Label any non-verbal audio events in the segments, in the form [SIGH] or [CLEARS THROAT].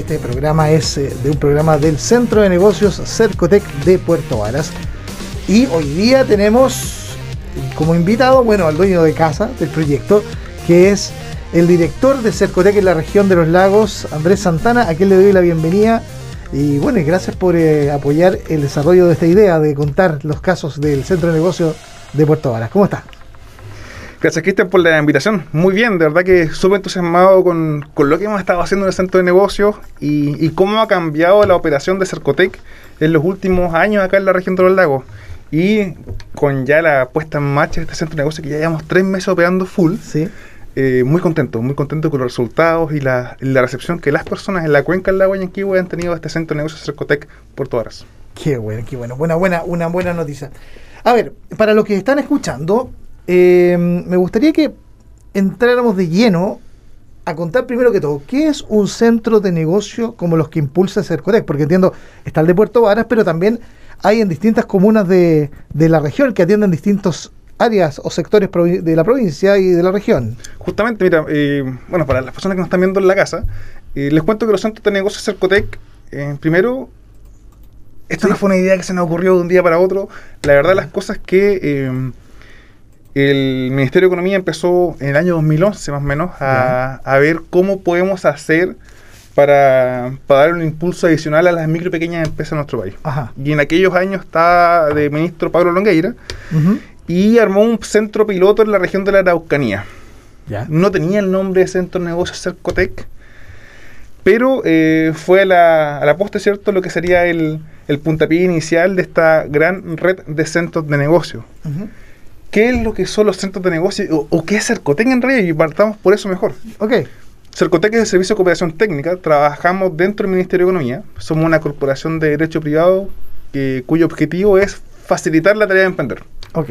este programa es eh, de un programa del Centro de Negocios Cercotec de Puerto Varas. Y hoy día tenemos como invitado, bueno, al dueño de casa del proyecto, que es el director de Cercotec en la región de los lagos, Andrés Santana, a quien le doy la bienvenida. Y bueno, gracias por eh, apoyar el desarrollo de esta idea de contar los casos del Centro de Negocios de Puerto Varas. ¿Cómo está? Gracias, Cristian, por la invitación. Muy bien, de verdad que súper entusiasmado con, lo que hemos estado haciendo en el centro de negocios y, cómo ha cambiado la operación de Cercotec en los últimos años acá en la región de los lagos. Y con ya la puesta en marcha de este centro de negocios que ya llevamos tres meses operando full, sí. Eh, muy contento, muy contento con los resultados y la, recepción que las personas en la cuenca del lago Yanquihue han tenido de este centro de negocios Cercotec por todas. Qué bueno, qué bueno. Buena, buena, una buena noticia. A ver, para los que están escuchando, eh, me gustaría que entráramos de lleno a contar primero que todo, ¿qué es un centro de negocio como los que impulsa Cercotec? Porque entiendo, está el de Puerto Varas, pero también hay en distintas comunas de, la región que atienden distintos áreas o sectores de la provincia y de la región. Justamente, mira, eh, bueno, para las personas que nos están viendo en la casa, eh, les cuento que los centros de negocio Cercotec, primero, esto no fue una idea que se nos ocurrió de un día para otro, la verdad las cosas que el Ministerio de Economía empezó en el año 2011 más o menos a, ver cómo podemos hacer para, dar un impulso adicional a las micro y pequeñas empresas de nuestro país. Y en aquellos años está de ministro Pablo Longueira y armó un centro piloto en la región de la Araucanía. No tenía el nombre de Centro de Negocios Cercotec, pero eh, fue a la, a la poste, ¿cierto?, lo que sería el, el puntapié inicial de esta gran red de centros de negocio qué es lo que son los centros de negocio o, qué es Cercotec en realidad y partamos por eso mejor. Ok. Cercotec es el Servicio de Cooperación Técnica, trabajamos dentro del Ministerio de Economía, somos una corporación de derecho privado cuyo objetivo es facilitar la tarea de emprender. Ok.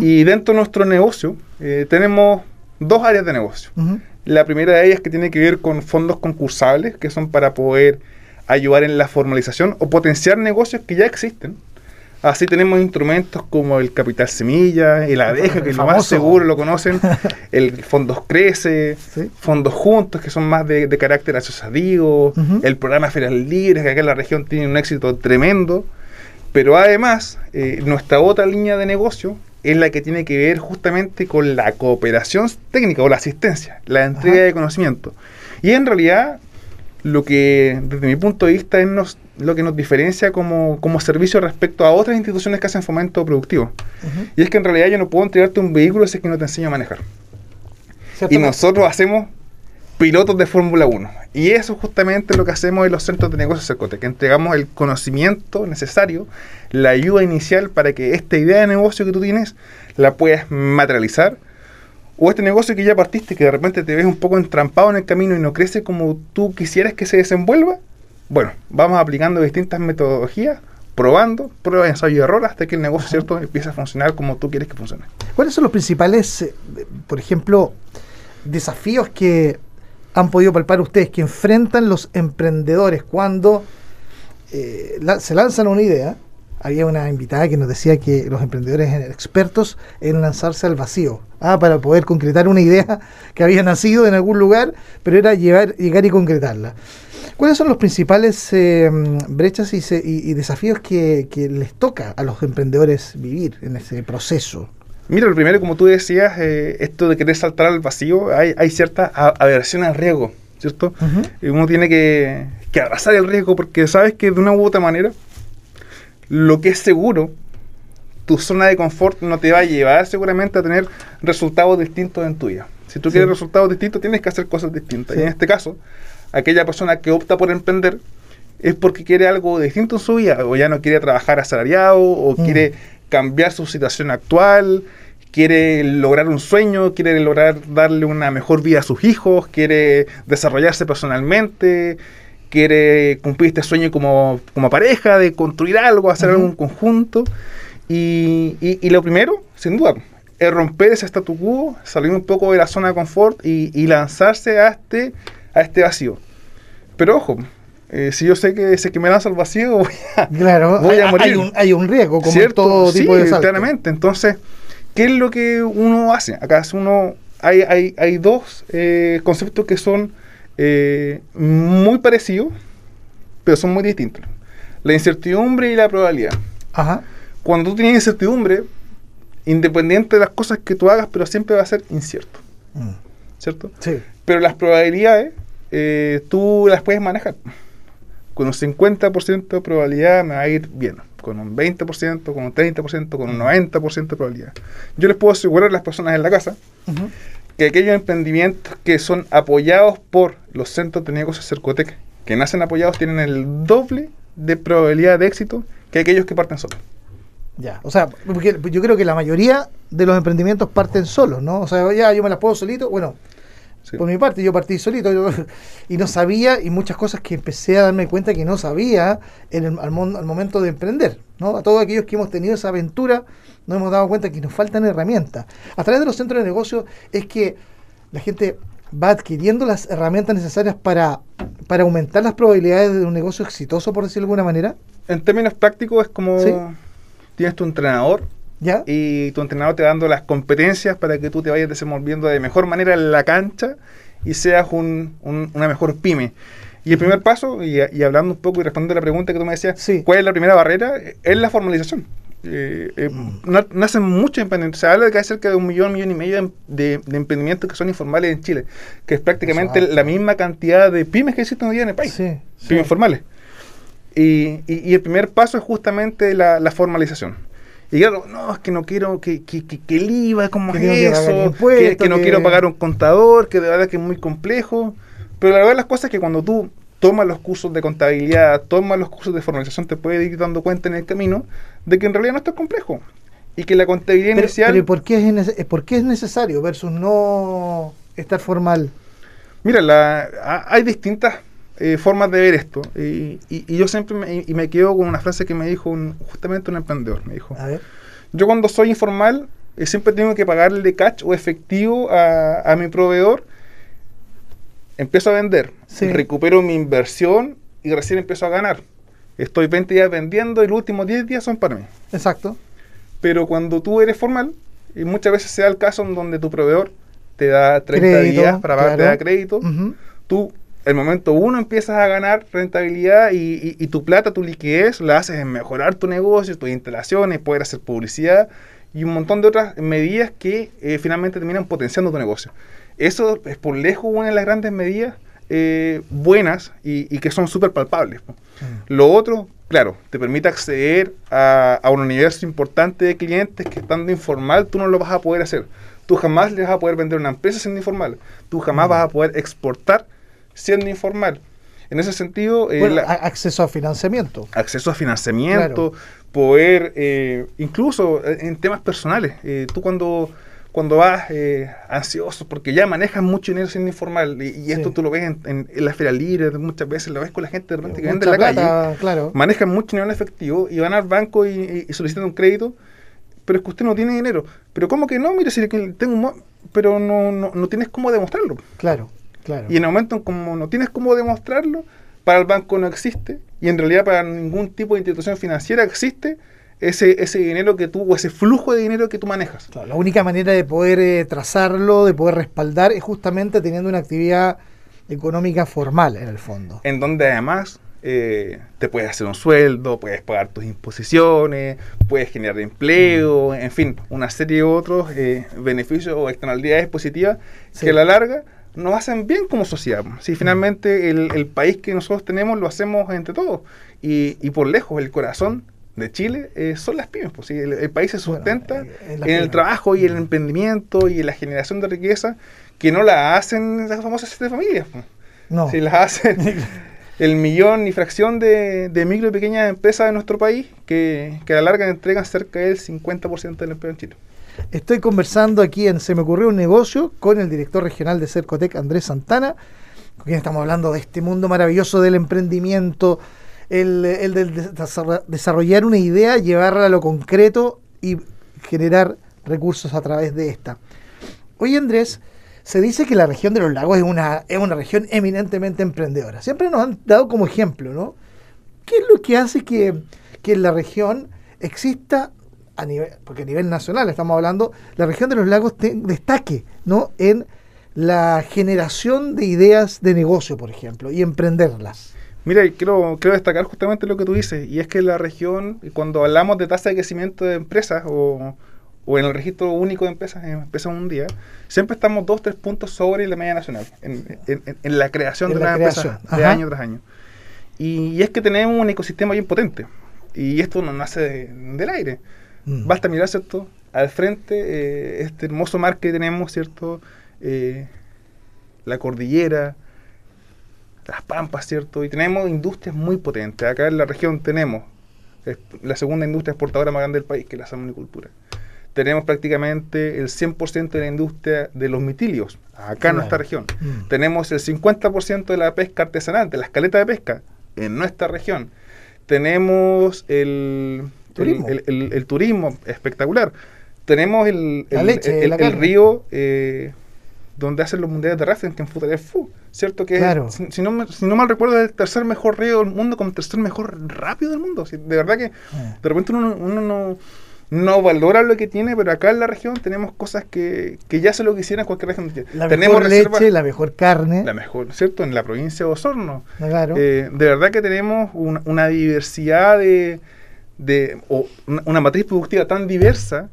Y dentro de nuestro negocio eh, tenemos dos áreas de negocio. La primera de ellas que tiene que ver con fondos concursables, que son para poder ayudar en la formalización o potenciar negocios que ya existen Así tenemos instrumentos como el Capital Semilla, el Adeja, que es lo más seguro lo conocen, [LAUGHS] el Fondos Crece, Fondos Juntos, que son más de, carácter asociativo, el programa Ferial Libres, que acá en la región tiene un éxito tremendo. Pero además, eh, nuestra otra línea de negocio es la que tiene que ver justamente con la cooperación técnica o la asistencia, la entrega de conocimiento. Y en realidad, lo que desde mi punto de vista es nos, lo que nos diferencia como, servicio respecto a otras instituciones que hacen fomento productivo. Y es que en realidad yo no puedo entregarte un vehículo si es que no te enseño a manejar. Y nosotros hacemos pilotos de Fórmula 1. Y eso es justamente lo que hacemos en los centros de negocios Cercote, que entregamos el conocimiento necesario, la ayuda inicial para que esta idea de negocio que tú tienes la puedas materializar. O este negocio que ya partiste, que de repente te ves un poco entrampado en el camino y no crece como tú quisieras que se desenvuelva, bueno, vamos aplicando distintas metodologías, probando, prueba, ensayo y error, hasta que el negocio cierto empiece a funcionar como tú quieres que funcione. ¿Cuáles son los principales, eh, por ejemplo, desafíos que han podido palpar ustedes, que enfrentan los emprendedores cuando eh, se lanzan una idea? Había una invitada que nos decía que los emprendedores eran expertos en lanzarse al vacío, ah, para poder concretar una idea que había nacido en algún lugar, pero era llevar, llegar y concretarla. ¿Cuáles son los principales eh, brechas y, desafíos que, les toca a los emprendedores vivir en ese proceso? Mira, lo primero, como tú decías, eh, esto de querer saltar al vacío, hay, cierta aversión al riesgo, ¿cierto? Uno tiene que, que abrazar el riesgo porque sabes que de una u otra manera, lo que es seguro, tu zona de confort no te va a llevar seguramente a tener resultados distintos en tu vida. Si tú quieres resultados distintos, tienes que hacer cosas distintas. Y en este caso, aquella persona que opta por emprender es porque quiere algo distinto en su vida, o ya no quiere trabajar asalariado, o Mm. quiere cambiar su situación actual, quiere lograr un sueño, quiere lograr darle una mejor vida a sus hijos, quiere desarrollarse personalmente, quiere cumplir este sueño como, como pareja, de construir algo, hacer algo en conjunto. Y, y- y lo primero, sin duda, es romper ese statu quo, salir un poco de la zona de confort y, y lanzarse a este, a este vacío. Pero ojo, eh, si yo sé que, sé que me lanzo al vacío, [LAUGHS] voy a, Claro, Voy a hay, morir. hay un, hay un riesgo, como ¿Cierto? todo tipo sí, de salto. claramente. Entonces, ¿qué es lo que uno hace? Acá uno, hay, hay, hay dos eh, conceptos que son eh, muy parecidos, pero son muy distintos. La incertidumbre y la probabilidad. Ajá. Cuando tú tienes incertidumbre, independiente de las cosas que tú hagas, pero siempre va a ser incierto, Mm. ¿cierto? Sí. Pero las probabilidades, eh, tú las puedes manejar. Con un 50% de probabilidad me va a ir bien. Con un 20%, con un 30%, con un 90% de probabilidad. Yo les puedo asegurar a las personas en la casa. Que aquellos emprendimientos que son apoyados por los centros de negocios que nacen apoyados, tienen el doble de probabilidad de éxito que aquellos que parten solos. Ya, o sea, porque yo creo que la mayoría de los emprendimientos parten solos, ¿no? O sea, ya yo me las puedo solito. Bueno, Sí. por mi parte, yo partí solito yo- [LAUGHS] y no sabía, y muchas cosas que empecé a darme cuenta que no sabía en el- al, mon- al momento de emprender, ¿no? A todos aquellos que hemos tenido esa aventura, nos hemos dado cuenta que nos faltan herramientas. A través de los centros de negocio es que la gente va adquiriendo las herramientas necesarias para, para aumentar las probabilidades de un negocio exitoso, por decirlo de alguna manera, En términos prácticos es como Sí. tienes tu entrenador ¿ya? y tu entrenador te va dando las competencias para que tú te vayas desenvolviendo de mejor manera en la cancha y seas un- un- una mejor pyme. Y el primer paso, y, y hablando un poco y respondiendo a la pregunta que tú me decías, Sí. ¿cuál es la primera barrera? Es la formalización. Eh, eh, Mm. na- nacen muchos emprendimientos. Se habla de que hay cerca de un millón, millón y medio de, de emprendimientos que son informales en Chile, que es prácticamente la misma cantidad de pymes que existen hoy día en el país Sí, sí. pymes formales. Y, y- y el primer paso es justamente la, la formalización. Y claro, no, es que no quiero que, que, que- que el IVA, ¿cómo Que es tengo que pagar eso? que, no quiero pagar un contador, que de verdad que es muy complejo. Pero la verdad las cosas es que cuando tú tomas los cursos de contabilidad, tomas los cursos de formalización, te puedes ir dando cuenta en el camino de que en realidad no es tan complejo. Y que la contabilidad Pero, inicial... pero ¿y por qué, es eh, por qué es necesario versus no estar formal? Mira, la, ha- hay distintas eh, formas de ver esto. Y, y- y yo siempre me, y me quedo con una frase que me dijo un- justamente un emprendedor. Me dijo, A ver. yo cuando soy informal eh, siempre tengo que pagarle cash o efectivo a, a mi proveedor. Empiezo a vender, Sí. recupero mi inversión y recién empiezo a ganar. Estoy 20 días vendiendo y los últimos 10 días son para mí. Exacto. Pero cuando tú eres formal, y muchas veces se da el caso en donde tu proveedor te da 30 Crédito, días para pagarte claro. da crédito, tú, el momento uno, empiezas a ganar rentabilidad y, y- y tu plata, tu liquidez, la haces en mejorar tu negocio, tus instalaciones, poder hacer publicidad y un montón de otras medidas que eh, finalmente terminan potenciando tu negocio. Eso es por lejos una de las grandes medidas eh, buenas y, y que son súper palpables. Mm. Lo otro, claro, te permite acceder a, a un universo importante de clientes que estando informal tú no lo vas a poder hacer. Tú jamás le vas a poder vender a una empresa siendo informal. Tú jamás Mm. vas a poder exportar siendo informal. En ese sentido, eh, Bueno, la- a- acceso a financiamiento. acceso a financiamiento, poder, eh, incluso eh, en temas personales, eh, tú cuando, cuando vas eh, ansioso, porque ya manejas mucho dinero siendo informal, y, y esto Sí. tú lo ves en, en, en la feria libre, muchas veces lo ves con la gente de repente que vende en la calle, plata, claro. manejan mucho dinero en efectivo y van al banco y, y- y solicitan un crédito, pero es que usted no tiene dinero. Pero ¿cómo que no? Mire, si tengo un... Pero no, no, no tienes cómo demostrarlo. Claro, claro. Y en el momento como no tienes cómo demostrarlo, para el banco no existe, y en realidad para ningún tipo de institución financiera existe ese, ese dinero que tú, o ese flujo de dinero que tú manejas. Claro, la única manera de poder eh, trazarlo, de poder respaldar, es justamente teniendo una actividad económica formal en el fondo. En donde además eh, te puedes hacer un sueldo, puedes pagar tus imposiciones, puedes generar empleo, en fin, una serie de otros eh, beneficios o externalidades positivas Sí. que a la larga nos hacen bien como sociedad. Si finalmente el, el país que nosotros tenemos lo hacemos entre todos y, y por lejos el corazón de Chile eh, son las pymes. Pues, ¿sí? el, el país se sustenta eh, en las en el trabajo y el Mm. emprendimiento y en la generación de riqueza que no la hacen las famosas siete familias. pues. No. Si las hace [LAUGHS] el millón y fracción de, de micro y pequeñas empresas de nuestro país que, que a la larga entregan cerca del 50% del empleo en Chile. Estoy conversando aquí en Se me ocurrió un negocio con el director regional de Cercotec, Andrés Santana, con quien estamos hablando de este mundo maravilloso del emprendimiento, el, desarro- desarrollar una idea, llevarla a lo concreto y generar recursos a través de esta. Oye Andrés, se dice que la región de los lagos es una, es una región eminentemente emprendedora. Siempre nos han dado como ejemplo, ¿no? ¿Qué es lo que hace que, que en la región exista, a nivel, porque a nivel nacional estamos hablando, la región de los lagos te- destaque ¿no? en la generación de ideas de negocio, por ejemplo, y emprenderlas? Mira, y quiero, quiero destacar justamente lo que tú dices, y es que la región, cuando hablamos de tasa de crecimiento de empresas o, o en el registro único de empresas, en empresas un día, siempre estamos dos, tres puntos sobre la media nacional, en, en- en- en la creación En de una empresa de año tras año. Y, y es que tenemos un ecosistema bien potente, y esto no nace de- del aire. Mm. Basta mirar, ¿cierto? Al frente, eh, este hermoso mar que tenemos, ¿cierto? Eh, la cordillera, las pampas, ¿cierto? Y tenemos industrias muy potentes. Acá en la región tenemos la segunda industria exportadora más grande del país, que es la salmonicultura. Tenemos prácticamente el 100% de la industria de los mitilios, acá Claro. en nuestra región. Mm. Tenemos el 50% de la pesca artesanal, de las caletas de pesca, en nuestra región. Tenemos el Turismo. el, el- el- el turismo espectacular. Tenemos el, el- leche, río eh, donde hacen los mundiales de rafting, que en ¿cierto? Que Claro. si, si no, si no mal recuerdo es el tercer mejor río del mundo como el tercer mejor rápido del mundo. De verdad que Eh. de repente uno, uno no, no valora lo que tiene, pero acá en la región tenemos cosas que, que ya se lo quisiera en cualquier región. La tenemos mejor leche, la mejor carne. la mejor, ¿cierto? En la provincia de Osorno. Claro. Eh, de verdad que tenemos una, una diversidad de, de o una, una matriz productiva tan diversa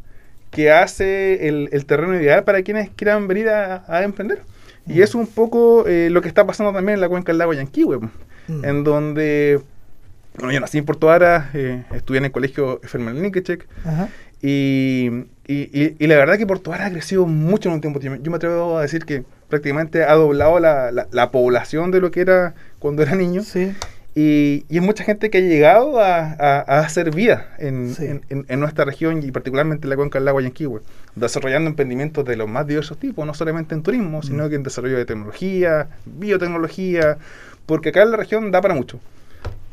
que hace el, el terreno ideal para quienes quieran venir a, a emprender. Y Mm. eso es un poco eh, lo que está pasando también en la cuenca del lago Yanquihue, Mm. en donde, bueno, yo nací en Puerto Ara, eh, estudié en el colegio Fermel Nikechek, y, y, y- y la verdad que Puerto Vara ha crecido mucho en un tiempo. Yo me, yo me atrevo a decir que prácticamente ha doblado la, la- la población de lo que era cuando era niño. Sí. Y, y hay mucha gente que ha llegado a, a- a hacer vida en, Sí. en- en- en nuestra región y particularmente en la cuenca del lago Yanquihue, desarrollando emprendimientos de los más diversos tipos, no solamente en turismo, sino Mm. que en desarrollo de tecnología, biotecnología, porque acá en la región da para mucho.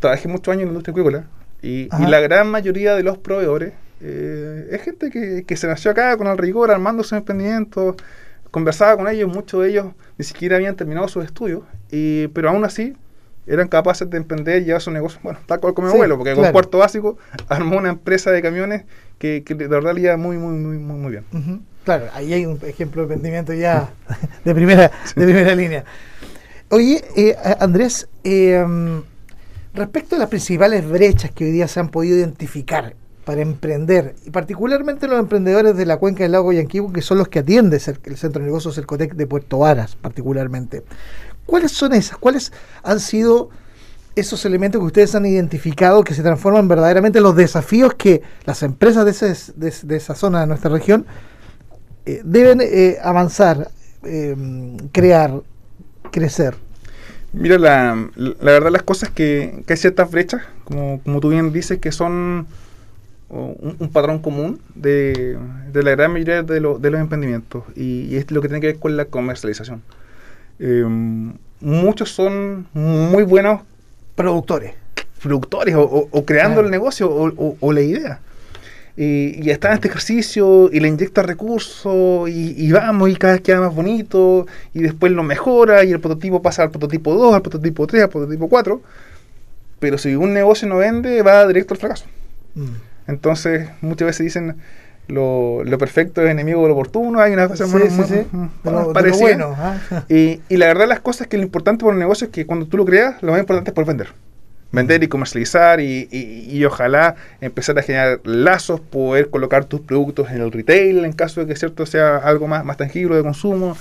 Trabajé muchos años en la industria acuícola y, la gran mayoría de los proveedores eh, es gente que, que se nació acá con el rigor, armando sus emprendimientos, conversaba con ellos, muchos de ellos ni siquiera habían terminado sus estudios, y, pero aún así eran capaces de emprender y llevar su negocio, bueno, tal cual como mi Sí, abuelo, porque claro. con cuarto básico armó una empresa de camiones que, que de verdad le iba muy, muy, muy, muy, muy bien. Claro, ahí hay un ejemplo de emprendimiento ya [LAUGHS] de primera, de primera línea. Oye, eh, Andrés, eh, mm, respecto a las principales brechas que hoy día se han podido identificar para emprender, y particularmente los emprendedores de la cuenca del lago Yanquibu, que son los que atiende el Centro de Negocios Cercotec de Puerto Varas, particularmente, ¿cuáles son esas? ¿Cuáles han sido esos elementos que ustedes han identificado que se transforman verdaderamente en los desafíos que las empresas de, ese- de- esa zona de nuestra región eh, deben eh, avanzar, eh, crear, crecer. Mira, la, la verdad las cosas que, que hay ciertas brechas, como, como tú bien dices, que son un, patrón común de, de la gran mayoría de, lo- de los emprendimientos y es lo que tiene que ver con la comercialización. Eh, muchos son muy buenos Productores. productores o, o- o creando Claro. el negocio o, la idea. Y, y está en este ejercicio y le inyecta recursos y, y vamos y cada vez queda más bonito y después lo mejora y el prototipo pasa al prototipo 2, al prototipo 3, al prototipo 4. Pero si un negocio no vende, va directo al fracaso. Mm. Entonces, muchas veces dicen lo, lo perfecto es enemigo de lo oportuno. Hay una cosa Sí, muy, sí, sí. bueno. ¿ah? [LAUGHS] Y, y la verdad las cosas que lo importante por el negocio es que cuando tú lo creas, lo más importante es poder vender. Vender y comercializar y, y- y ojalá empezar a generar lazos, poder colocar tus productos en el retail en caso de que cierto sea algo más, más tangible de consumo,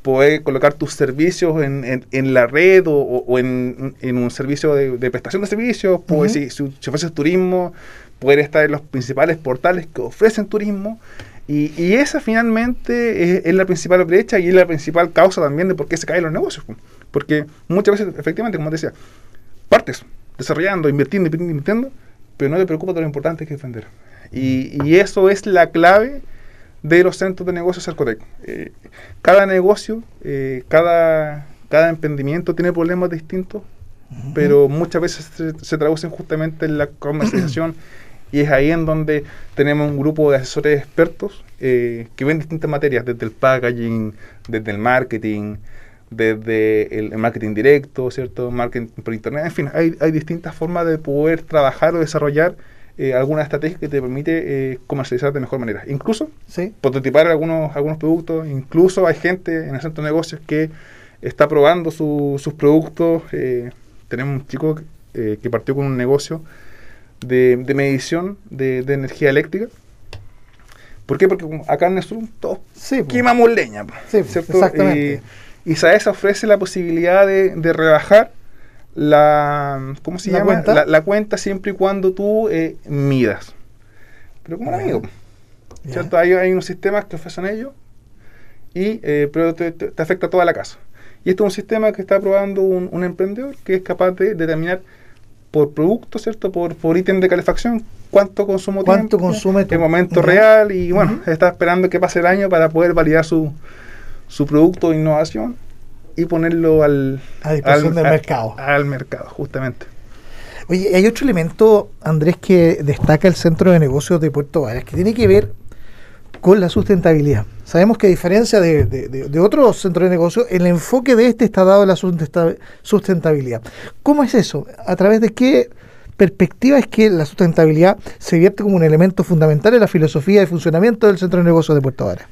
poder colocar tus servicios en, en- en la red o, o- en, en un servicio de, de prestación de servicios, pues si, si, si ofreces turismo, poder estar en los principales portales que ofrecen turismo. Y, y esa finalmente es, es la principal brecha y es la principal causa también de por qué se caen los negocios. Porque muchas veces, efectivamente, como te decía, partes desarrollando, invirtiendo, invirtiendo, invirtiendo, pero no te preocupa de lo importante que es vender. Y, eso es la clave de los centros de negocios Cercotec. Eh, cada negocio, eh, cada, cada emprendimiento tiene problemas distintos, pero muchas veces se, traducen justamente en la comercialización [CLEARS THROAT] y es ahí en donde tenemos un grupo de asesores expertos eh, que ven distintas materias, desde el packaging, desde el marketing, desde el, marketing directo, ¿cierto? Marketing por internet, en fin, hay, hay distintas formas de poder trabajar o desarrollar eh, alguna estrategia que te permite eh, comercializar de mejor manera. Incluso ¿Sí? prototipar algunos, algunos productos, incluso hay gente en el centro de negocios que está probando sus productos. Eh, tenemos un chico que partió con un negocio de, medición de, energía eléctrica. ¿Por qué? Porque acá en el sur todos sí, quemamos leña. Sí, exactamente. Y, y ofrece la posibilidad de, de rebajar la ¿cómo se llama? La, cuenta siempre y cuando tú eh, midas. Pero como un amigo. ¿Cierto? Hay, hay, unos sistemas que ofrecen ellos y eh, pero te, te, afecta toda la casa. Y este es un sistema que está probando un, emprendedor que es capaz de determinar por producto, ¿cierto? Por, por ítem de calefacción, cuánto consumo ¿Cuánto consume en momento real y bueno, está esperando que pase el año para poder validar su, su producto de innovación y ponerlo al, a disposición del mercado. Al mercado, justamente. Oye, hay otro elemento, Andrés, que destaca el centro de negocios de Puerto Varas, que tiene que ver con la sustentabilidad. Sabemos que a diferencia de, de, otros centros de negocios, el enfoque de este está dado a la sustentabilidad. ¿Cómo es eso? ¿A través de qué perspectiva es que la sustentabilidad se vierte como un elemento fundamental en la filosofía de funcionamiento del centro de negocios de Puerto Varas?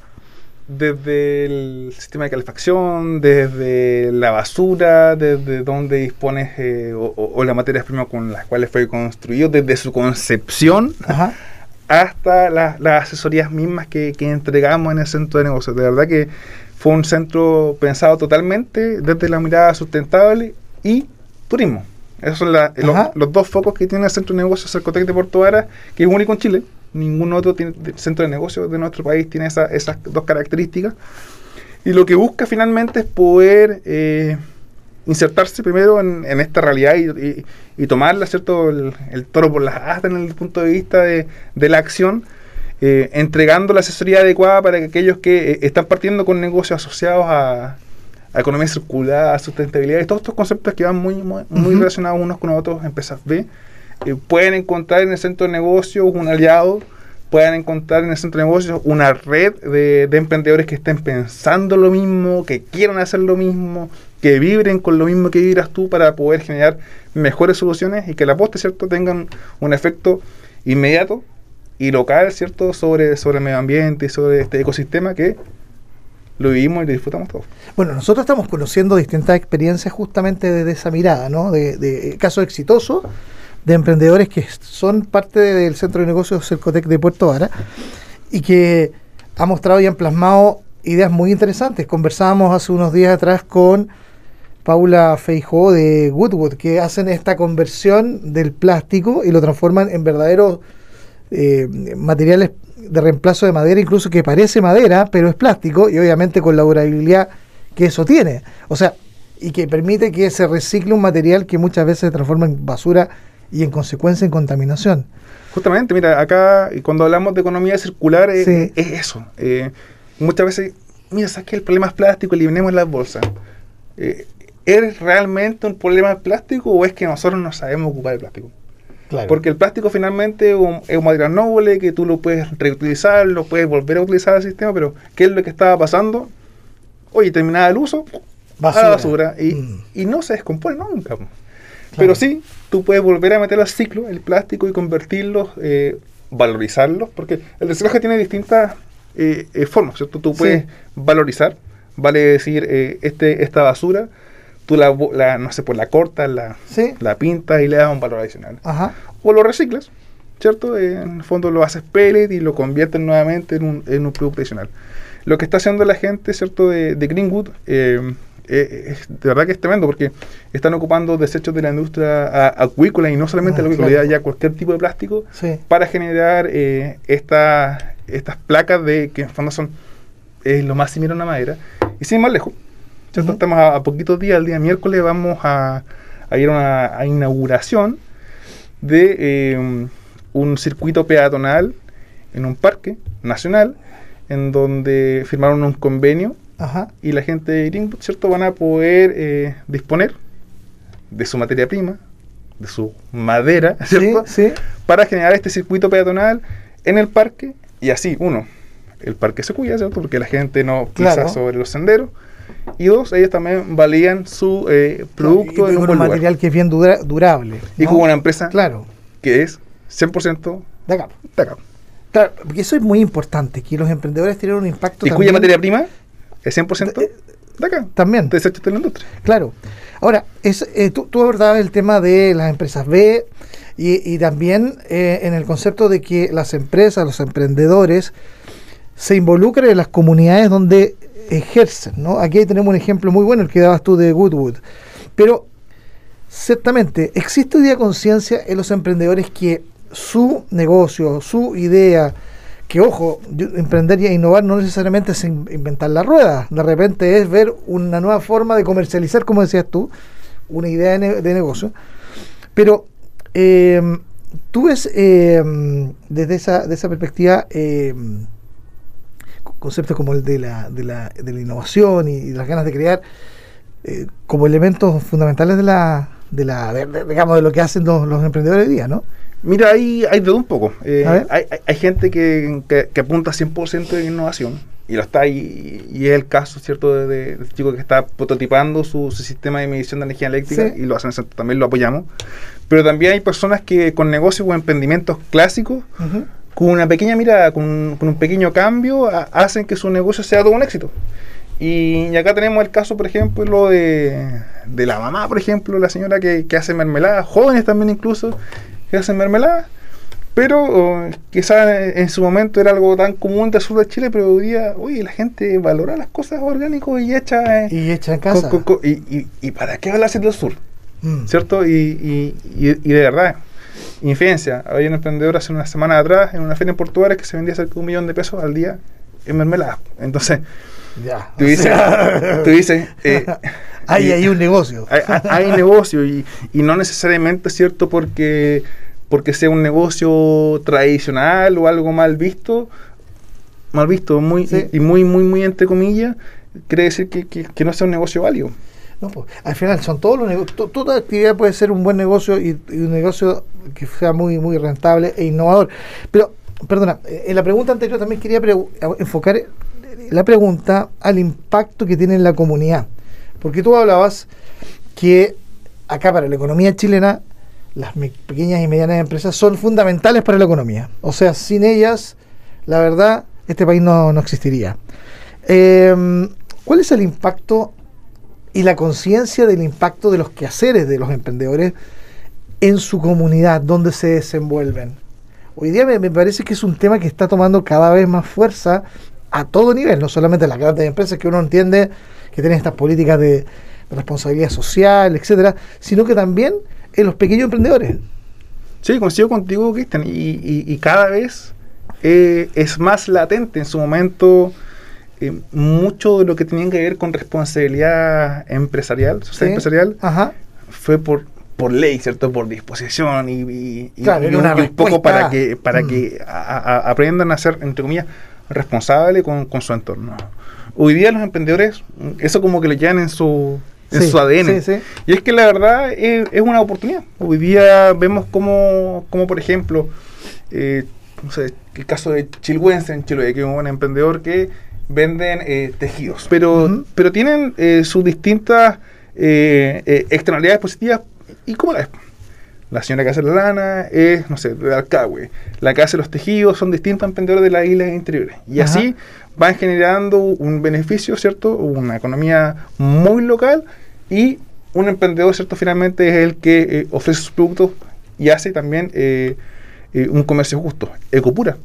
desde el sistema de calefacción, desde la basura, desde dónde dispones eh, o, las materias primas con las cuales fue construido, desde su concepción hasta las asesorías mismas que, entregamos en el centro de negocios. De verdad que fue un centro pensado totalmente desde la mirada sustentable y turismo. Esos son los, dos focos que tiene el centro de negocios Cercotec de Puerto Vara, que es único en Chile ningún otro centro de negocios de nuestro país tiene esas dos características. Y lo que busca finalmente es poder eh, insertarse primero en, esta realidad y, y, tomarla, ¿cierto? El, toro por las astas en el punto de vista de, la acción, eh, entregando la asesoría adecuada para que aquellos que eh, están partiendo con negocios asociados a, economía circular, a sustentabilidad, y todos estos conceptos que van muy, muy, relacionados unos con otros, empresas B, pueden encontrar en el centro de negocios un aliado, pueden encontrar en el centro de negocios una red de, emprendedores que estén pensando lo mismo, que quieran hacer lo mismo, que vibren con lo mismo que vibras tú para poder generar mejores soluciones y que la poste, ¿cierto?, tengan un efecto inmediato y local, ¿cierto?, sobre, sobre el medio ambiente y sobre este ecosistema que lo vivimos y lo disfrutamos todos. Bueno, nosotros estamos conociendo distintas experiencias justamente desde esa mirada, ¿no? De, de casos exitosos de emprendedores que son parte del Centro de Negocios Cercotec de Puerto Vara y que ha mostrado y han plasmado ideas muy interesantes. Conversábamos hace unos días atrás con Paula Feijó de Woodwood, que hacen esta conversión del plástico y lo transforman en verdaderos eh, materiales de reemplazo de madera, incluso que parece madera, pero es plástico y obviamente con la durabilidad que eso tiene. O sea, y que permite que se recicle un material que muchas veces se transforma en basura y en consecuencia en contaminación. Justamente, mira, acá cuando hablamos de economía circular es, eso. Eh, muchas veces, mira, ¿sabes que el problema es plástico? Eliminemos las bolsas. Eh, ¿Es realmente un problema plástico o es que nosotros no sabemos ocupar el plástico? Porque el plástico finalmente es un, material noble que tú lo puedes reutilizar, lo puedes volver a utilizar al sistema, pero ¿qué es lo que estaba pasando? Oye, terminaba el uso, basura. a la basura y, mm. y no se descompone nunca. Pero sí, tú puedes volver a meter al ciclo el plástico y convertirlos, eh, valorizarlos, porque el reciclaje tiene distintas eh, eh, formas, ¿cierto? Tú puedes valorizar, vale decir, este, esta basura, tú la, no sé, pues la cortas, la, la pintas y le das un valor adicional. O lo reciclas, ¿cierto? En el fondo lo haces pellet y lo conviertes nuevamente en un, en un producto adicional. Lo que está haciendo la gente, ¿cierto? De, de Greenwood, eh, de verdad que es tremendo porque están ocupando desechos de la industria acuícola y no solamente ah, la acuícola, ya cualquier tipo de plástico para generar eh, estas placas de que en fondo son lo más similar a una madera. Y sin ir más lejos, Estamos a, poquitos días, el día miércoles vamos a, ir a una inauguración de eh, un circuito peatonal en un parque nacional en donde firmaron un convenio y la gente de Greenwood, ¿cierto? Van a poder eh, disponer de su materia prima, de su madera, ¿cierto? Para generar este circuito peatonal en el parque y así, uno, el parque se cuida, ¿cierto? Porque la gente no pisa sobre los senderos. Y dos, ellos también valían su eh, producto en un, material que es bien durable. Y con una empresa claro. que es 100% de acá. De acá. Claro, porque eso es muy importante, que los emprendedores tienen un impacto. ¿Y cuya materia prima? Es 100% de, de acá. También. De desechos de la industria. Claro. Ahora, es, eh, tú, tú, abordabas el tema de las empresas B y, también eh, en el concepto de que las empresas, los emprendedores, se involucren en las comunidades donde ejercen. ¿no? Aquí tenemos un ejemplo muy bueno, el que dabas tú de Goodwood. Pero, ciertamente, existe hoy día conciencia en los emprendedores que su negocio, su idea, que ojo, emprender y innovar no necesariamente es inventar la rueda, de repente es ver una nueva forma de comercializar, como decías tú, una idea de, negocio. Pero eh, tú ves eh, desde esa, de esa perspectiva eh, conceptos como el de la, de la, de la innovación y, las ganas de crear como elementos fundamentales de la, de la digamos, de lo que hacen los, los emprendedores hoy día, ¿no? Mira, hay, hay de un poco. Eh, hay, hay, gente que, que, apunta 100% en innovación y lo está, y, y, es el caso, ¿cierto?, de, de, este chico que está prototipando su, sistema de medición de energía eléctrica y lo hacen, también lo apoyamos. Pero también hay personas que con negocios o emprendimientos clásicos, con una pequeña mirada, con, con un pequeño cambio, hacen que su negocio sea todo un éxito. Y, acá tenemos el caso, por ejemplo, de, de la mamá, por ejemplo, la señora que, que hace mermelada, jóvenes también incluso, que hacen mermelada, pero oh, quizás en su momento era algo tan común del sur de Chile, pero hoy día, oye, la gente valora las cosas orgánicas y echa, eh, y echa en casa. y, y, para qué hablarse del sur? Mm. ¿Cierto? Y, de verdad, infidencia, había un emprendedor hace una semana atrás en una feria en Portugal que se vendía cerca de un millón de pesos al día en mermelada. Entonces, ya, tú dices, tú dices eh, [LAUGHS] hay, hay un negocio. Hay, hay negocio y, y, no necesariamente cierto porque, porque sea un negocio tradicional o algo mal visto, mal visto muy, y, muy, muy, muy entre comillas, quiere decir que, que, no sea un negocio válido. No, pues, al final son todos los negocios, toda actividad puede ser un buen negocio y, un negocio que sea muy, muy rentable e innovador. Pero, perdona, en la pregunta anterior también quería enfocar la pregunta al impacto que tiene en la comunidad. Porque tú hablabas que acá para la economía chilena las pequeñas y medianas empresas son fundamentales para la economía. O sea, sin ellas, la verdad, este país no, existiría. Em, ¿Cuál es el impacto y la conciencia del impacto de los quehaceres de los emprendedores en su comunidad, donde se desenvuelven? Hoy día me, parece que es un tema que está tomando cada vez más fuerza a todo nivel, no solamente las grandes empresas que uno entiende que tienen estas políticas de, responsabilidad social, etcétera, sino que también en los pequeños emprendedores. Sí, coincido contigo, Cristian, y, y, cada vez eh, es más latente en su momento eh, mucho de lo que tenía que ver con responsabilidad empresarial, social empresarial, fue por por ley, ¿cierto? Por disposición y, y, un, poco para que para que mm. aprendan a ser, entre comillas, responsables con, con su entorno hoy día los emprendedores, eso como que lo llevan en su, en su ADN. Y es que la verdad es, una oportunidad. Hoy día vemos como, como por ejemplo, eh, no sé, el caso de Chilhuense en Chile, que es un emprendedor que venden eh, tejidos, pero, pero tienen eh, sus distintas externalidades positivas. ¿Y cómo la? La señora que hace la lana es, no sé, de Alcagüe. La que hace los tejidos son distintos emprendedores de las islas interiores. Y así van generando un beneficio, ¿cierto? Una economía muy local y un emprendedor, ¿cierto? Finalmente es el que eh, ofrece sus productos y hace también eh, eh, un comercio justo. Ecopura.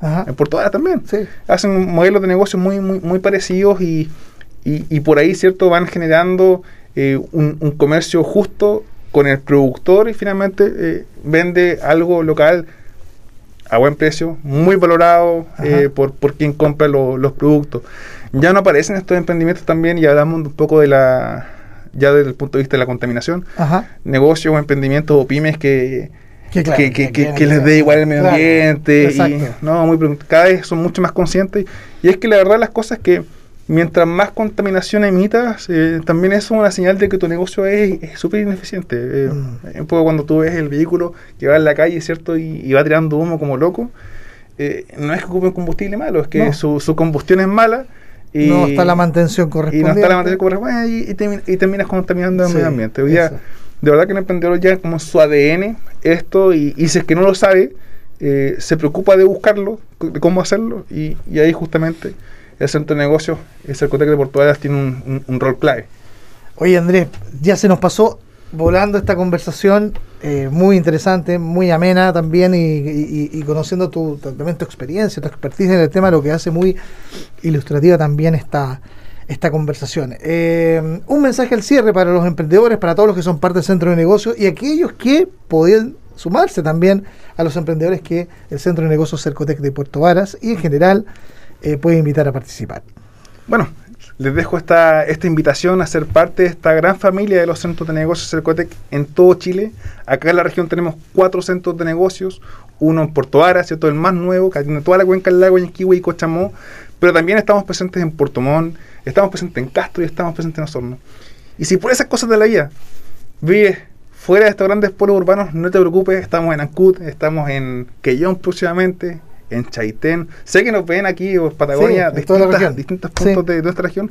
Ajá. En Puerto también. Sí. Hacen modelos de negocio muy, muy, muy parecidos y, y, por ahí, ¿cierto? Van generando un, un, comercio justo con el productor y finalmente vende algo local a buen precio, muy valorado eh, por, por quien compra los productos. Ya no aparecen estos emprendimientos también y hablamos un poco de la, ya desde el punto de vista de la contaminación, negocios o emprendimientos o pymes que, que, les dé igual el medio ambiente. Y, no, muy, cada vez son mucho más conscientes. Y es que la verdad las cosas que mientras más contaminación emitas, eh, también eso es una señal de que tu negocio es súper ineficiente. Eh, mm. Un poco cuando tú ves el vehículo que va en la calle, ¿cierto? Y, va tirando humo como loco. Eh, no es que ocupe un combustible malo, es que su, su, combustión es mala. Y, no está la mantención correspondiente. Y no está la mantención correspondiente y, terminas contaminando el medio ambiente. Hoy día, de verdad que el emprendedor ya como su ADN esto y, si es que no lo sabe, se preocupa de buscarlo, de cómo hacerlo y, y ahí justamente el centro de negocios, el Cercotec de Portugal tiene un, rol clave. Oye Andrés, ya se nos pasó volando esta conversación, eh, muy interesante, muy amena también y, conociendo tu, también tu experiencia, tu expertise en el tema, lo que hace muy ilustrativa también esta, esta conversación. Eh, un mensaje al cierre para los emprendedores, para todos los que son parte del centro de negocios y aquellos que pueden sumarse también a los emprendedores que el centro de negocios Cercotec de Puerto Varas y en general eh, puede invitar a participar. Bueno, les dejo esta, esta invitación a ser parte de esta gran familia de los centros de negocios Cercotec en todo Chile. Acá en la región tenemos cuatro centros de negocios, uno en Puerto Ara, ¿cierto? el más nuevo, que atiende toda la cuenca del lago, Yanquihue y Cochamó, pero también estamos presentes en Puerto Montt, estamos presentes en Castro y estamos presentes en Osorno. Y si por esas cosas de la vida vives fuera de estos grandes pueblos urbanos, no te preocupes, estamos en Ancud, estamos en Quellón próximamente, en Chaitén. Sé que nos ven aquí en Patagonia, distintas, distintos puntos de nuestra región.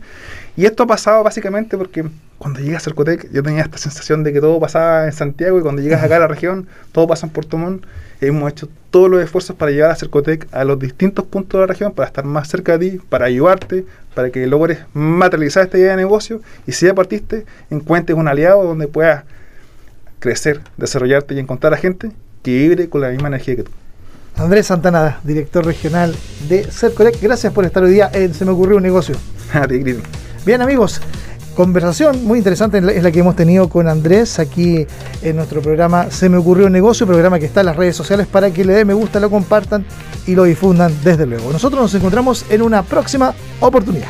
Y esto ha pasado básicamente porque cuando llegas a Cercotec, yo tenía esta sensación de que todo pasaba en Santiago y cuando llegas acá a la [LAUGHS] región, todo pasa en Puerto Montt. Hemos hecho todos los esfuerzos para llevar a Cercotec a los distintos puntos de la región, para estar más cerca de ti, para ayudarte, para que logres materializar esta idea de negocio y si ya partiste, encuentres un aliado donde puedas crecer, desarrollarte y encontrar a gente que vibre con la misma energía que tú. Andrés Santana, director regional de Cercolec. Gracias por estar hoy día en Se me ocurrió un negocio. [LAUGHS] Bien amigos, conversación muy interesante es la que hemos tenido con Andrés aquí en nuestro programa Se me ocurrió un negocio, programa que está en las redes sociales para que le den me gusta, lo compartan y lo difundan desde luego. Nosotros nos encontramos en una próxima oportunidad.